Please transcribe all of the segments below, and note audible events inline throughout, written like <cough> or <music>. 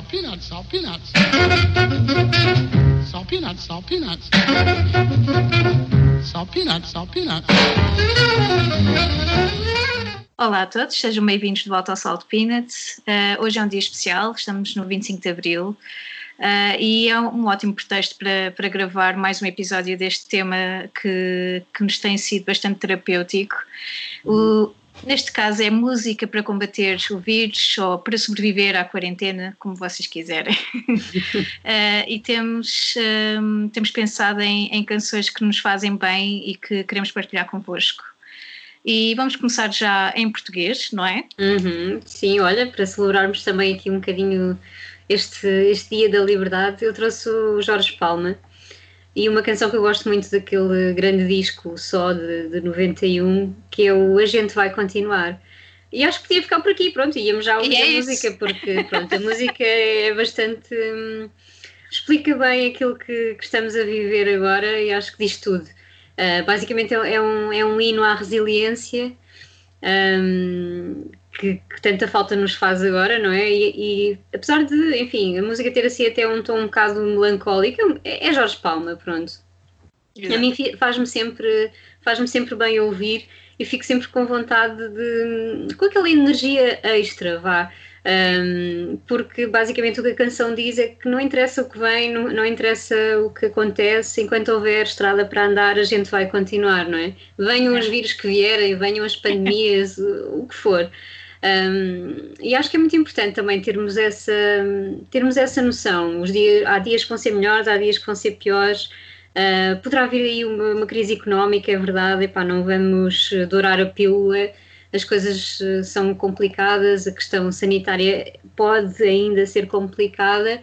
salt peanuts, salt peanuts. Salt peanuts, salt peanuts. Salt peanuts, salt peanuts. Olá a todos, sejam bem-vindos de volta ao Salt Peanuts. Uh, hoje é um dia especial, estamos no 25 de Abril uh, e é um ótimo pretexto para, para gravar mais um episódio deste tema que, que nos tem sido bastante terapêutico. O, Neste caso é música para combater o vírus ou para sobreviver à quarentena, como vocês quiserem. uh, <laughs> e temos, um, temos pensado em, em, canções que nos fazem bem e que queremos partilhar convosco. E vamos começar já em português, não é? Uhum, sim, olha, para celebrarmos também aqui um bocadinho este, este Dia da Liberdade, eu trouxe o Jorge Palma e uma canção que eu gosto muito daquele grande disco só de, de 91, que é o A Gente Vai Continuar. E acho que podia ficar por aqui, pronto, íamos já ouvir é a música, porque pronto, a música é bastante. Hum, explica bem aquilo que, que, estamos a viver agora e acho que diz tudo. Uh, basicamente é, é, um, é um hino à resiliência um, que, que, tanta falta nos faz agora, não é? E, e, apesar de, enfim, a música ter assim até um tom um bocado melancólico, é, é Jorge Palma, pronto. Exato. A mim faz-me sempre, faz-me sempre bem ouvir e fico sempre com vontade de. com aquela energia extra, vá. Um, porque basicamente o que a canção diz é que não interessa o que vem, não, não, interessa o que acontece, enquanto houver estrada para andar, a gente vai continuar, não é? Venham os vírus que vierem, venham as pandemias, <laughs> o que for. Um, e acho que é muito importante também termos essa, termos essa noção. Os dias, há dias que vão ser melhores, há dias que vão ser piores. Uh, poderá vir aí uma, uma, crise económica, é verdade, Epá, não vamos dourar a pílula, as coisas ah, são complicadas, a questão sanitária pode ainda ser complicada,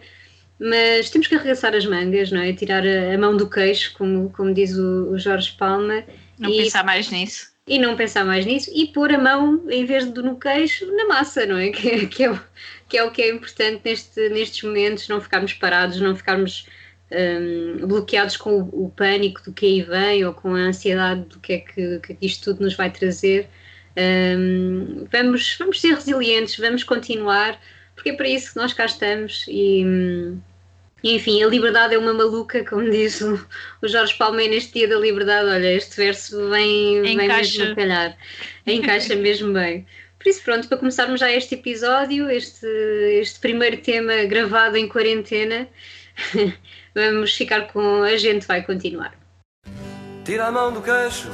mas temos que arregaçar as mangas, não é? Tirar a, a mão do queixo, como, como diz o, o Jorge Palma. Não e, pensar mais nisso e não pensar mais nisso e pôr a mão, em vez de no queixo, na massa, não é? <laughs> Que, que, é, o, que é o que é importante neste, nestes momentos, não ficarmos parados, não ficarmos um, bloqueados com o, o, pânico do que aí vem ou com a ansiedade do que é que, que isto tudo nos vai trazer. Um, vamos, vamos ser resilientes, vamos continuar, porque é para isso que nós cá estamos e. Hum, enfim, a liberdade é uma maluca, como diz o, o Jorge Palmeira neste dia da liberdade. Olha, este verso vem, vem mesmo a calhar, encaixa mesmo bem. Por isso, pronto, para começarmos já este episódio, este, este primeiro tema gravado em quarentena, <laughs> vamos ficar com A Gente Vai Continuar. Tira a mão do queixo,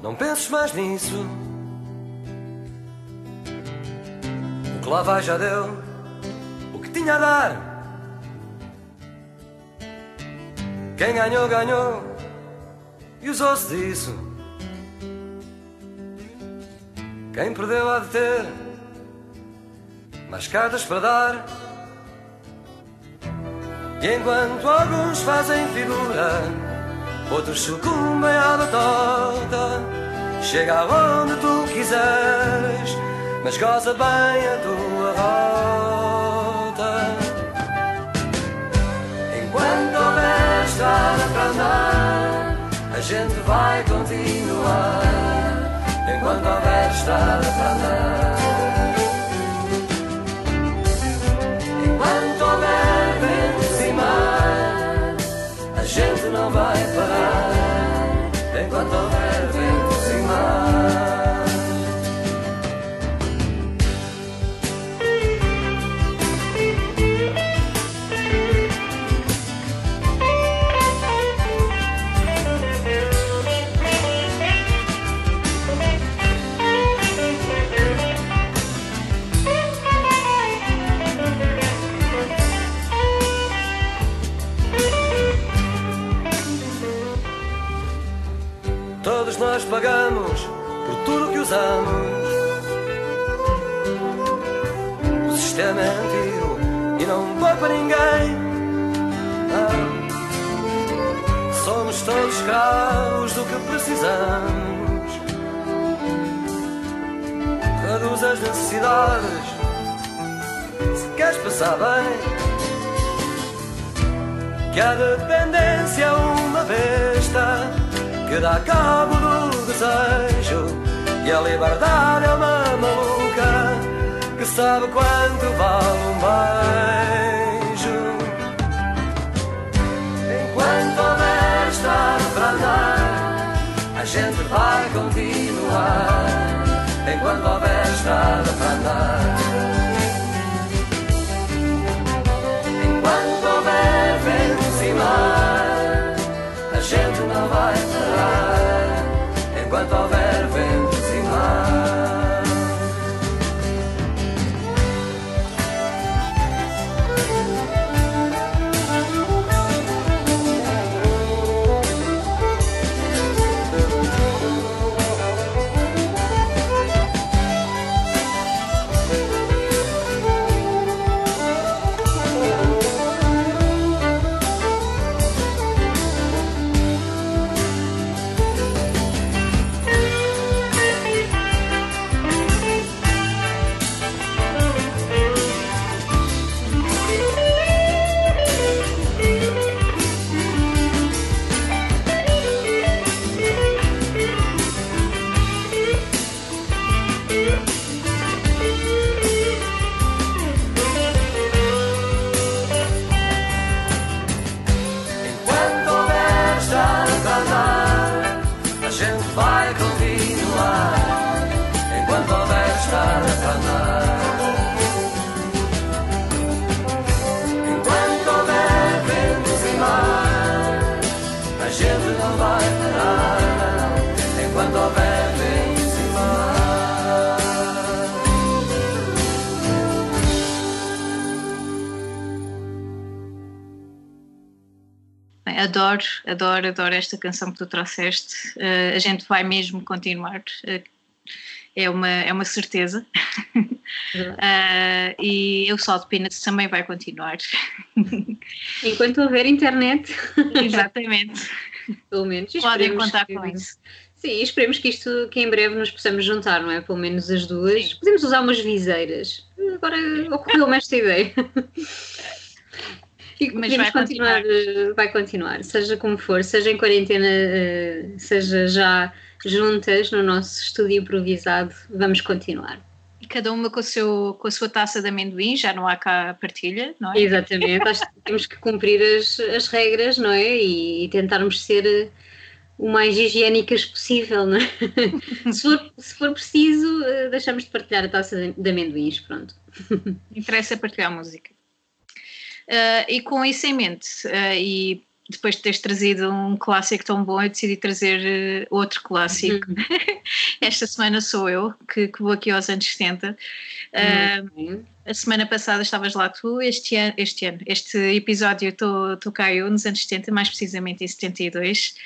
não penses mais nisso. O que lá vai já deu, o que tinha a dar Quem ganhou, ganhou e usou-se disso. Quem perdeu há de ter mais cartas para dar. E enquanto alguns fazem figura, outros sucumbem à batota. Chega aonde tu quiseres, mas goza bem a tua rota. Estrada para andar, a gente vai continuar enquanto houver estrada para andar. Se queres passar bem. Que a dependência uma besta que dá cabo do desejo e a liberdade é uma maluca que sabe quanto vale um beijo. Enquanto houver estrada para andar, a gente vai continuar. Enquanto houver estrada para andar. Gente não adoro, adoro, adoro esta canção que tu trouxeste. Eh, a gente vai mesmo continuar. eh, é, uma, é uma certeza. <laughs> Eh, e eu só de Peanuts também vai continuar. <laughs> Enquanto houver internet, Exatamente. pelo menos. Podem contar que- com isso. Sim, esperemos que isto, que em breve nos possamos juntar, não é? Pelo menos as duas. Podemos usar umas viseiras. Agora ocorreu-me <laughs> esta ideia. E Mas vai continuar, eh, vai continuar, seja como for, seja em quarentena, eh, seja já juntas no nosso estúdio improvisado, vamos continuar. E cada uma com, o seu, com a sua taça de amendoim, já não há cá partilha, não é? Exatamente, acho que temos que cumprir as, as regras, não é? E, e tentarmos ser eh, o mais higiênicas possível, não é? <laughs> se, for, se for preciso, deixamos de partilhar a taça de, de amendoins, pronto. Interessa partilhar música. Ah, e com isso em mente, ah, e depois de teres trazido um clássico tão bom, eu decidi trazer eh, outro clássico. <laughs> Esta semana sou eu, que, que vou aqui aos anos 70. Ah, Muito bem. a semana passada estavas lá tu, este ano, este, ano, este episódio estou cá eu, nos anos 70, mais precisamente em 72.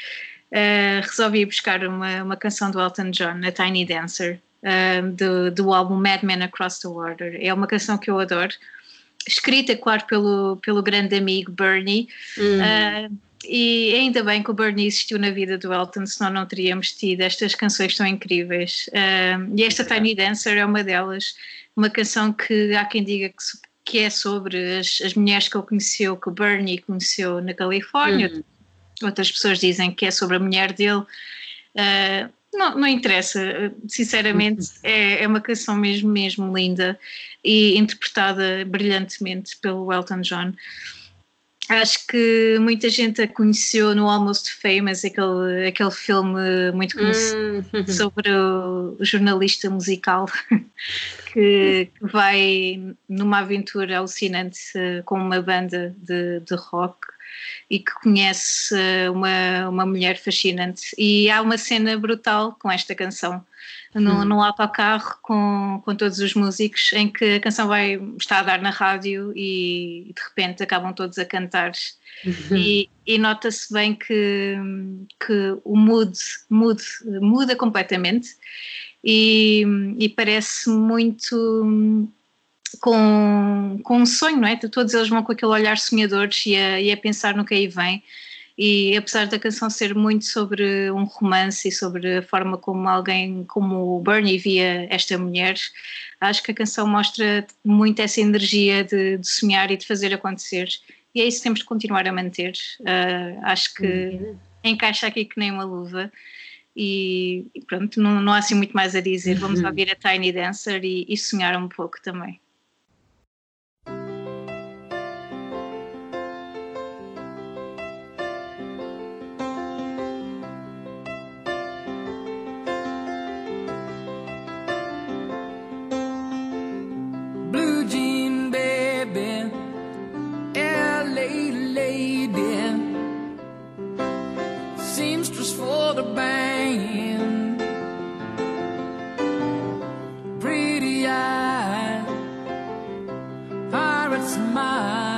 Uh, resolvi buscar uma, uma canção do Elton John, a Tiny Dancer, uh, do, do álbum Mad Men Across the Water. É uma canção que eu adoro, escrita, claro, pelo, pelo grande amigo Bernie. Hum, Uh, e ainda bem que o Bernie existiu na vida do Elton, senão não teríamos tido estas canções tão incríveis. Uh, e esta Tiny Dancer é uma delas, uma canção que há quem diga que, que é sobre as, as mulheres que ele conheceu, que o Bernie conheceu na Califórnia. hum. Outras pessoas dizem que é sobre a mulher dele. Uh, não, não interessa, sinceramente, é, é uma canção mesmo, mesmo linda e interpretada brilhantemente pelo Elton John. Acho que muita gente a conheceu no Almost Famous, aquele, aquele filme muito conhecido Hum, <laughs> sobre o, jornalista musical <laughs> que, que vai numa aventura alucinante com uma banda de, de rock e que conhece uma, uma mulher fascinante. E há uma cena brutal com esta canção. No, Hum. num autocarro com, com todos os músicos, em que a canção vai está a dar na rádio e de repente acabam todos a cantar e, e nota-se bem que, que o mood, mood muda completamente e, e parece muito com, com um sonho, não é? Todos eles vão com aquele olhar sonhador e a, e a pensar no que aí vem. E apesar da canção ser muito sobre um romance e sobre a forma como alguém, como o Bernie via esta mulher, acho que a canção mostra muito essa energia de, de sonhar e de fazer acontecer. E é isso que temos de continuar a manter. Ah, acho que encaixa aqui que nem uma luva. E, e pronto, não, não há assim muito mais a dizer. Vamos ouvir a Tiny Dancer e, e sonhar um pouco também. For pirates smile.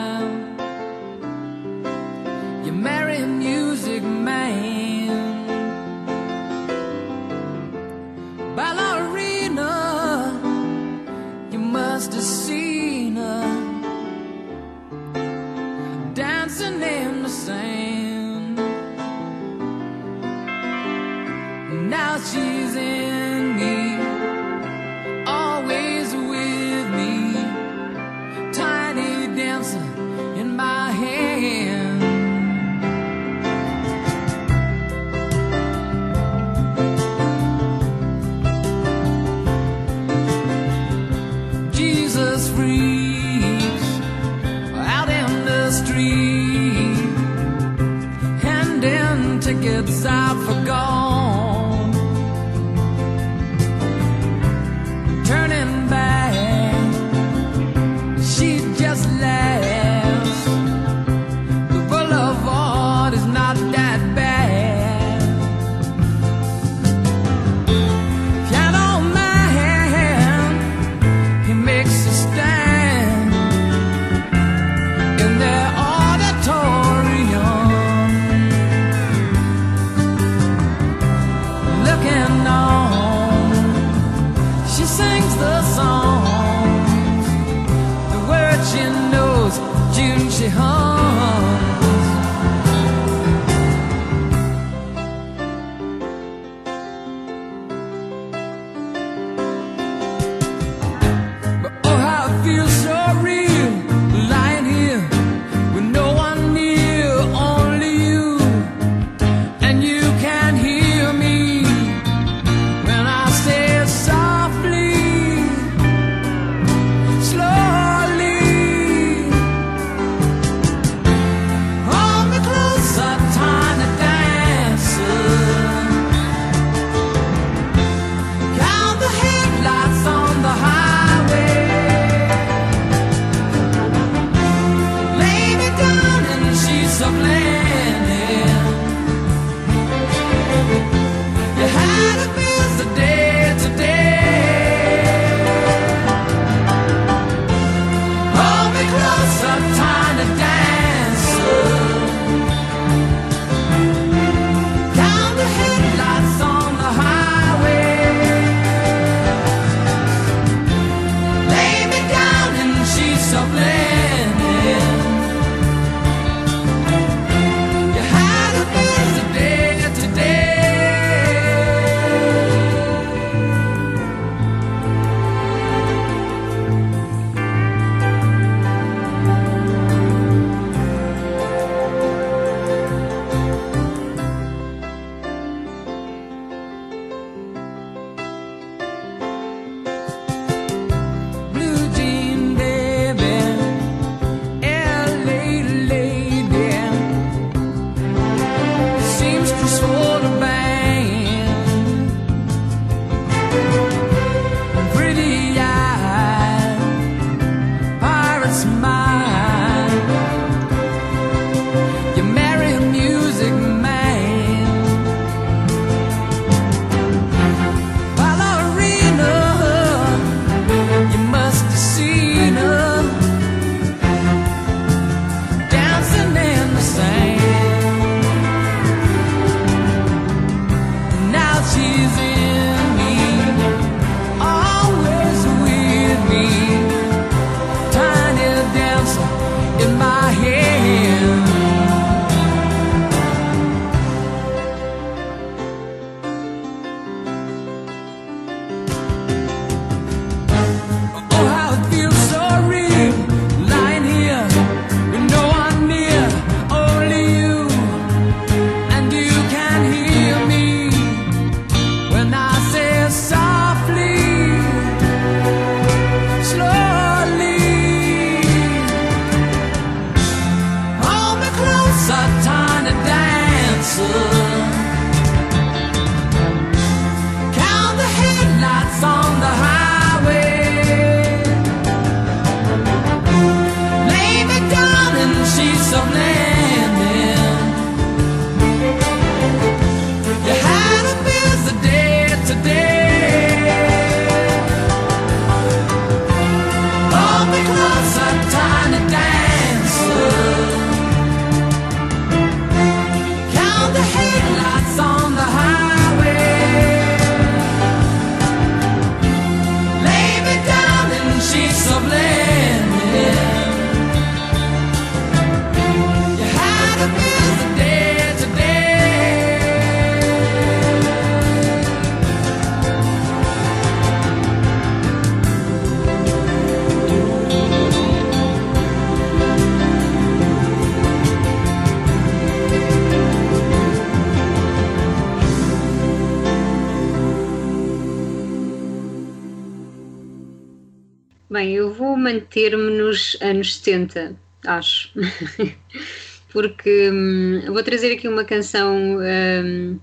Bem, eu vou manter-me nos anos 70, acho. <laughs> Porque hum, vou trazer aqui uma canção hum,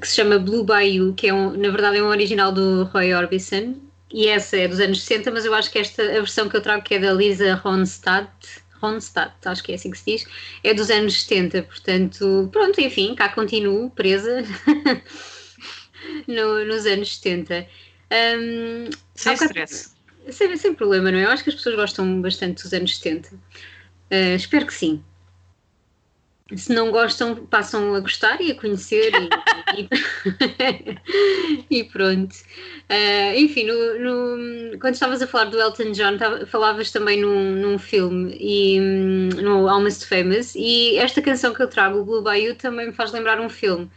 que se chama Blue Bayou, que é um, na verdade é um original do Roy Orbison, e essa é dos anos 60, mas eu acho que esta, a versão que eu trago, que é da Lisa Ronstadt, Ronstadt, acho que é assim que se diz, é dos anos 70, portanto, pronto, enfim, cá continuo presa <laughs> no- nos anos 70. Sem stress. sem, sem problema, não é? Eu acho que as pessoas gostam bastante dos anos 70. Uh, espero que sim. Se não gostam, passam a gostar e a conhecer e, e- <laughs> e pronto. <laughs> Uh, enfim, no- no- quando estavas a falar do Elton John, tava- falavas também num, num filme e, hum, no Almost Famous e esta canção que eu trago, o Blue Bayou, também me faz lembrar um filme.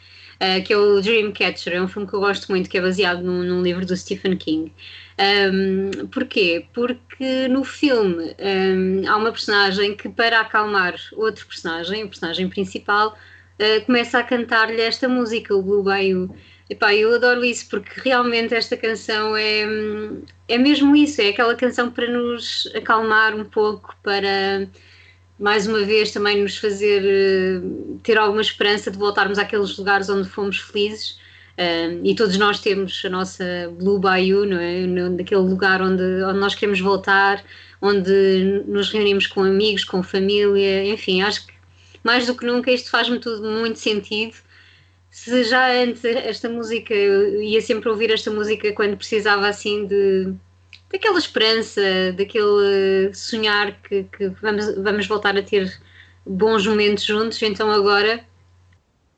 Uh, que é o Dreamcatcher, é um filme que eu gosto muito, que é baseado num, num livro do Stephen King. Um, porquê? Porque no filme um, há uma personagem que, para acalmar outro personagem, o personagem principal, uh, começa a cantar-lhe esta música, o Blue Bayou. Epá, eu adoro isso porque realmente esta canção é, é mesmo isso, é aquela canção para nos acalmar um pouco, para mais uma vez também nos fazer eh, ter alguma esperança de voltarmos àqueles lugares onde fomos felizes. Um, e todos nós temos a nossa Blue Bayou, não é? Naquele lugar onde, onde nós queremos voltar, onde nos reunimos com amigos, com família, enfim, acho que mais do que nunca isto faz-me tudo muito sentido. Se já antes esta música, eu ia sempre ouvir esta música quando precisava assim de daquela esperança, daquele sonhar que, que vamos, vamos voltar a ter bons momentos juntos, então agora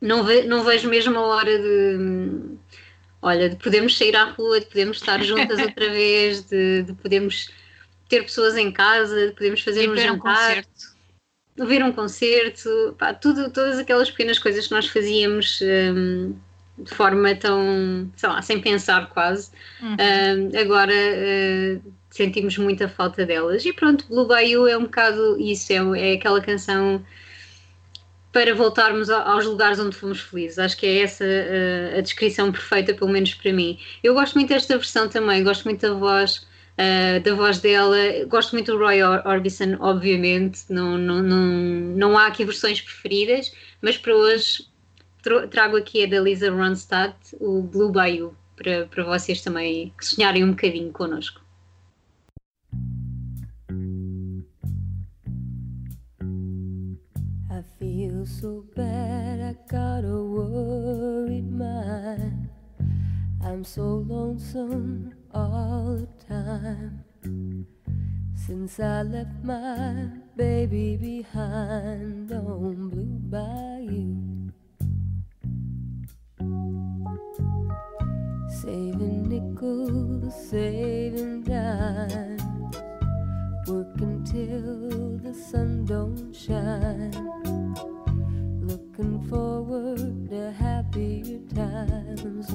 não, ve- não vejo mesmo a hora de olha, de podermos sair à rua, de podermos estar juntas <laughs> outra vez, de, de podermos ter pessoas em casa, de podermos fazer um um jantar, ver um concerto, pá, tudo, todas aquelas pequenas coisas que nós fazíamos hum, de forma tão, sei lá, sem pensar quase. Uhum. Hum, agora uh, sentimos muita falta delas. E pronto, Blue Bayou é um bocado isso, é, é aquela canção para voltarmos aos lugares onde fomos felizes. Acho que é essa uh, a descrição perfeita, pelo menos para mim. Eu gosto muito desta versão também, gosto muito da voz. uh, da voz dela, gosto muito do Roy Or- Orbison, obviamente. Não, não, não, não há aqui versões preferidas, mas para hoje trago aqui a da Lisa Ronstadt, o Blue Bayou, para, para vocês também sonharem um bocadinho connosco. I feel so bad, I got a worried mind. I'm so lonesome all the time. Since I left my baby behind on Blue Bayou. Saving nickels, saving dimes. Working till the sun don't shine. Looking forward to happier times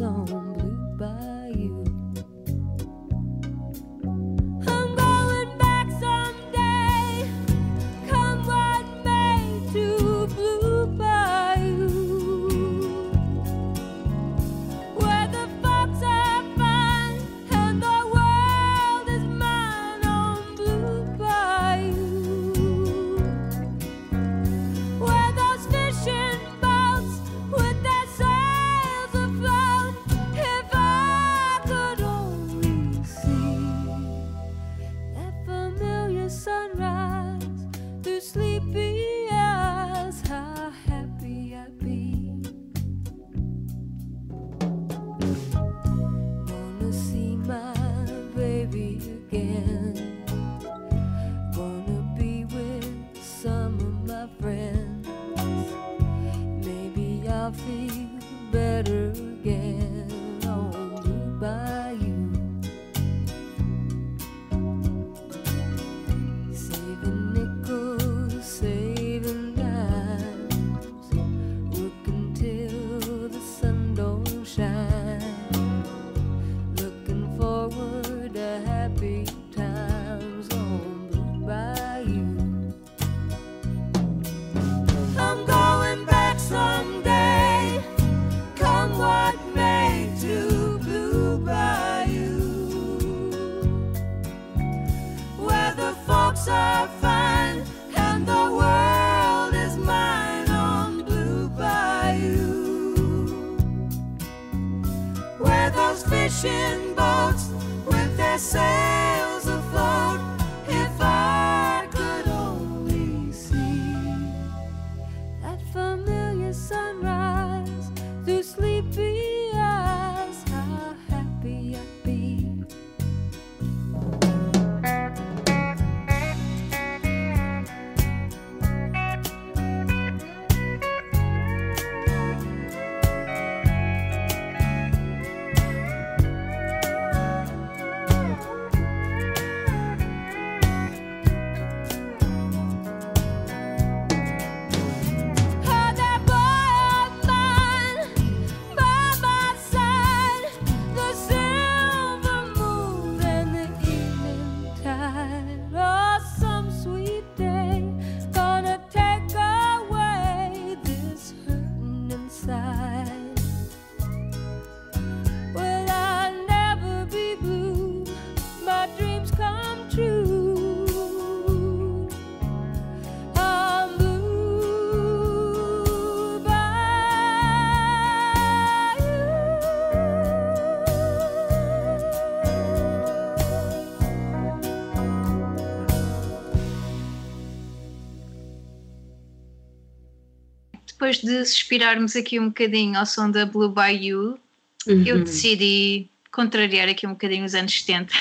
Depois de suspirarmos aqui um bocadinho ao som da Blue Bayou, Uhum. eu decidi contrariar aqui um bocadinho os anos 70.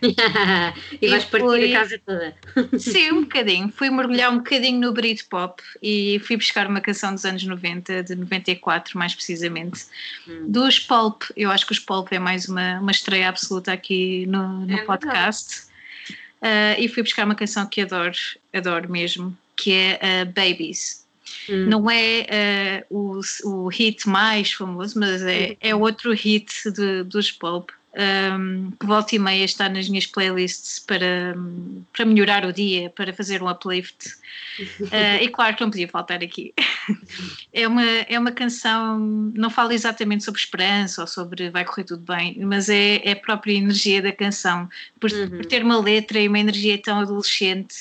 <laughs> e vais E partir foi- a casa toda. Sim, um <laughs> bocadinho. Fui mergulhar um bocadinho no Britpop e fui buscar uma canção dos anos 90, de 94 mais precisamente, Hum. dos Pulp. Eu acho que os Pulp é mais uma, uma estreia absoluta aqui no, no É podcast. Ah, e fui buscar uma canção que adoro, adoro mesmo, que é ah, Babies. Hum. Não é ah, o, o hit mais famoso, mas é, é outro hit de- dos Pulp. um, que volta e meia está nas minhas playlists para, para melhorar o dia, para fazer um uplift. Ah, <laughs> e claro que não podia faltar aqui. é, uma, é uma canção, não fala exatamente sobre esperança ou sobre vai correr tudo bem, mas é, é a própria energia da canção, por, Uhum. por ter uma letra e uma energia tão adolescente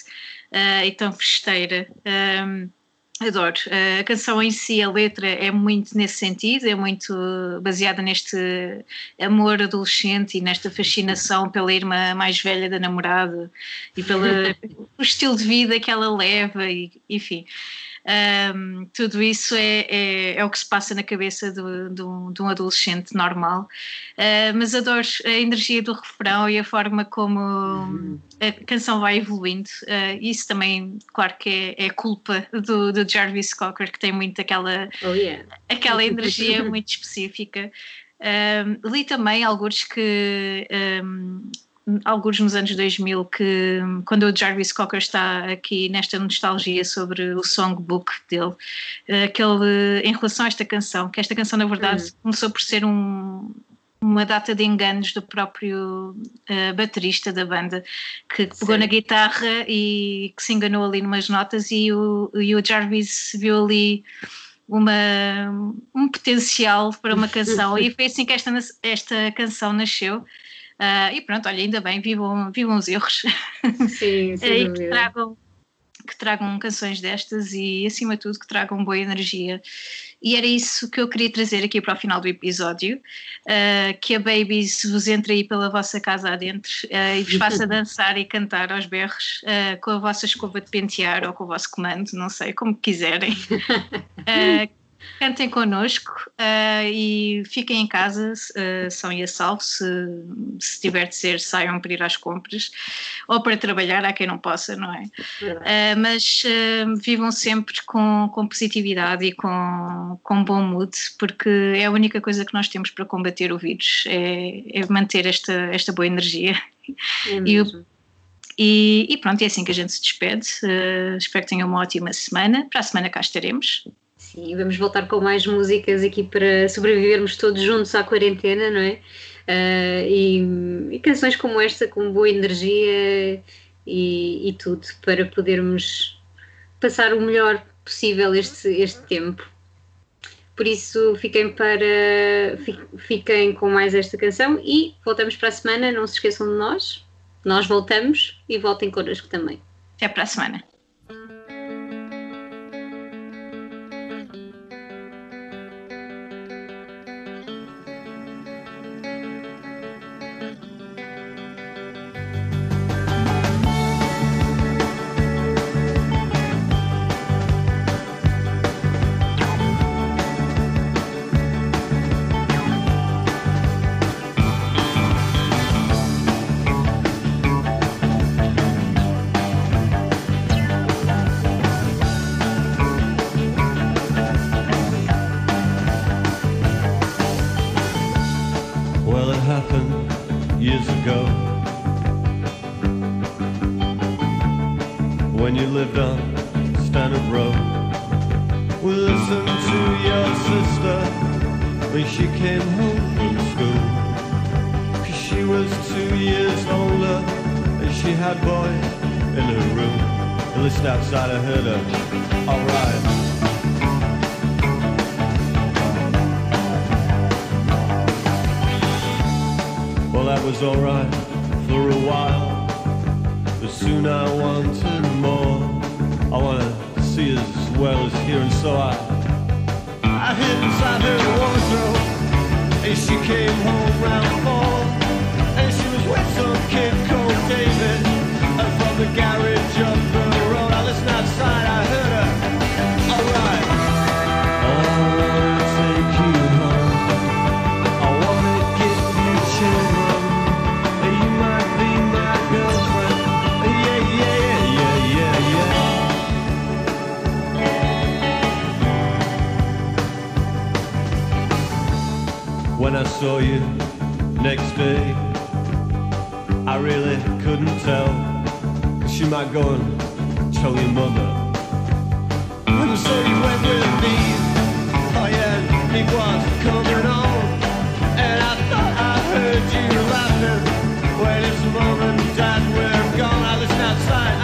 ah, e tão festeira. Um, Adoro. A canção em si, a letra é muito nesse sentido, é muito baseada neste amor adolescente e nesta fascinação pela irmã mais velha da namorada e pelo <laughs> estilo de vida que ela leva, e, enfim. Um, tudo isso é, é, é o que se passa na cabeça do- do- de um adolescente normal. Uh, mas adoro a energia do refrão e a forma como a canção vai evoluindo. Uh, isso também, claro que é, é culpa do, do Jarvis Cocker, que tem muito aquela, Oh, yeah. aquela energia muito específica. Um, li também alguns que. Um, alguns nos anos 2000 que quando o Jarvis Cocker está aqui nesta nostalgia sobre o songbook dele uh, que ele, em relação a esta canção que esta canção na verdade começou por ser um, uma data de enganos do próprio uh, baterista da banda que pegou Sim. na guitarra e que se enganou ali numas notas e o, e o Jarvis viu ali uma, um potencial para uma canção. <laughs> E foi assim que esta, esta canção nasceu Ah, e pronto, olha, ainda bem, vivam, vivam os erros. Sim, e sem <laughs> que tragam, que tragam canções destas e acima de tudo que tragam boa energia. E era isso que eu queria trazer aqui para o final do episódio. Ah, que a Babies vos entre aí pela vossa casa adentro ah, e vos <laughs> faça dançar e cantar aos berros ah, com a vossa escova de pentear ou com o vosso comando, não sei, como quiserem <laughs> Cantem connosco ah, e fiquem em casa, uh, são e a salvo, se, se tiver de ser, saiam para ir às compras ou para trabalhar, há quem não possa, não é? Uh, mas uh, vivam sempre com, com positividade e com, com bom mood, porque é a única coisa que nós temos para combater o vírus, é, é manter esta, esta boa energia. É e. E, e pronto, é assim que a gente se despede. Uh, espero que tenham uma ótima semana. Para a semana cá estaremos. Sim, vamos voltar com mais músicas aqui para sobrevivermos todos juntos à quarentena, não é? Ah, e, e canções como esta, com boa energia e, e tudo, para podermos passar o melhor possível este, este tempo. Por isso, fiquem, para, fi- fiquem com mais esta canção e voltamos para a semana. Não se esqueçam de nós. Nós voltamos e voltem connosco também. Até para a semana. Hid inside her wardrobe. And she came home round saw you next day, I really couldn't tell. 'Cause she might go and tell your mother. And so you went with me. Oh yeah, it was coming on. And I thought I heard you laughing it's mom and dad gone. I listened outside.